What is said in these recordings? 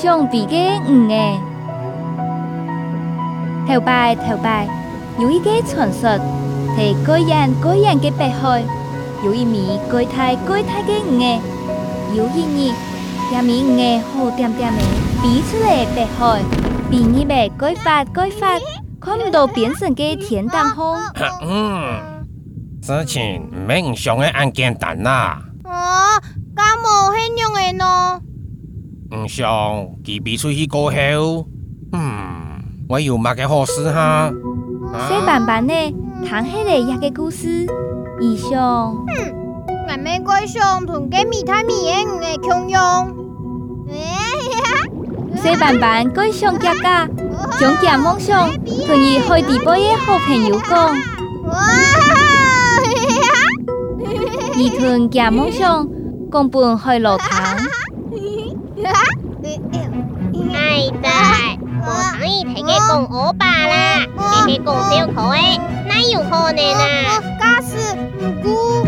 相比嘅唔嘅。頭拜頭拜，有一個傳說，係各人各人嘅北海，有一面各太各太嘅唔嘅，有一日，一面唔嘅好點點嘅，比出嚟北海，比你咪改發改發，看唔到變成嘅天當空。嗯，之前唔係唔上嘅案件單啦。哦，咁冇輕用嘅咯。唔想，佮比出去过后，嗯，我有买个好事哈。小板板呢，谈迄个一个故事。以上。嗯，眼们过上，吞个米太米个唔会享用。哎 板板慢慢过上加加，增加梦想，同伊开直播的好朋友讲。哈哈！伊吞加梦想，根本海落台。哎，对，我刚一抬给公我爸啦，给给公丢口哎，那有口呢，那是姑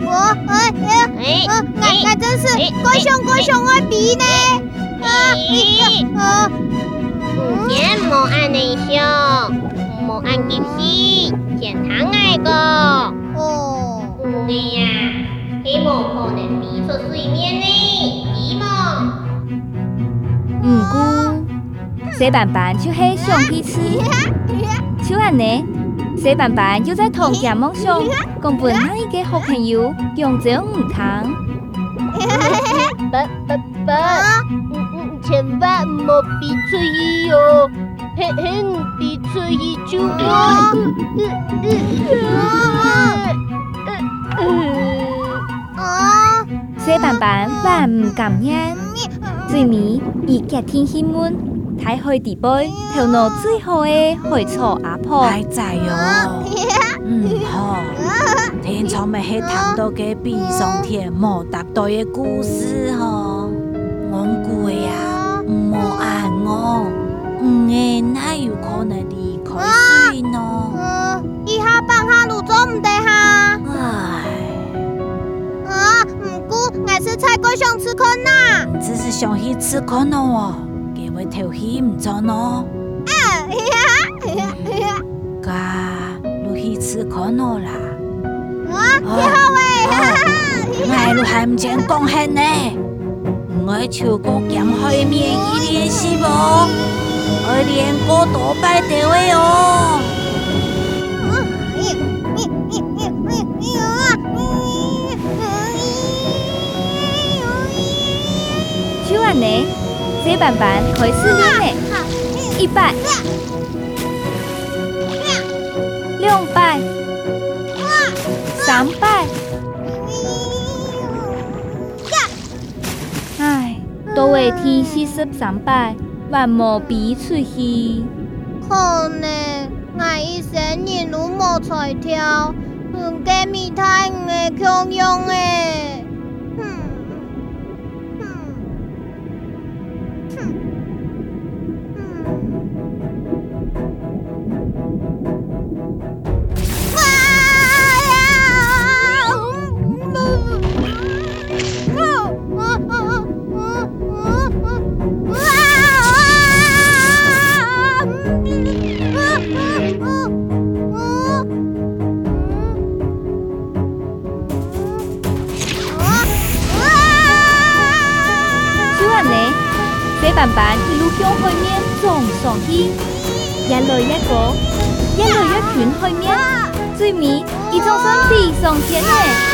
姑哎哎哎，那那真是怪想怪我弟呢，啊，嗯，目前没安内想，没安吉过，小板板就喜上彼此，就安尼，小板板又在憧憬梦想，根本哪一个好朋友强着唔同。爸爸爸，千万莫闭嘴意哦，嘿嘿，唔闭嘴就好。小板板万唔敢念。水面，鱼甲天仙安，太海地边，头脑最好的海草阿婆。大仔哟，嗯好。天上的黑糖都给闭上天，无答对的故事吼。我鬼诶啊，唔无爱我，嗯诶，那有可能离开水喏。菜过想吃可乐，只是想去吃可乐哦，结尾偷戏唔错哦。哎呀，嘿嘿噶，你去吃可乐啦！我好哎，哈哈，你还唔见高兴呢，我超哥今开咪伊联系我，我连个都拜掉哟。好这尼，细办办，开始咧，一百，两百，三百，哎，都会天时说三百，万莫比出去。可能艾医生人如毛彩条，鱼加米太唔会强用诶。板板一路向海面，撞上去，越来越高，越来越近海面，最尾一张山飞上天嘞。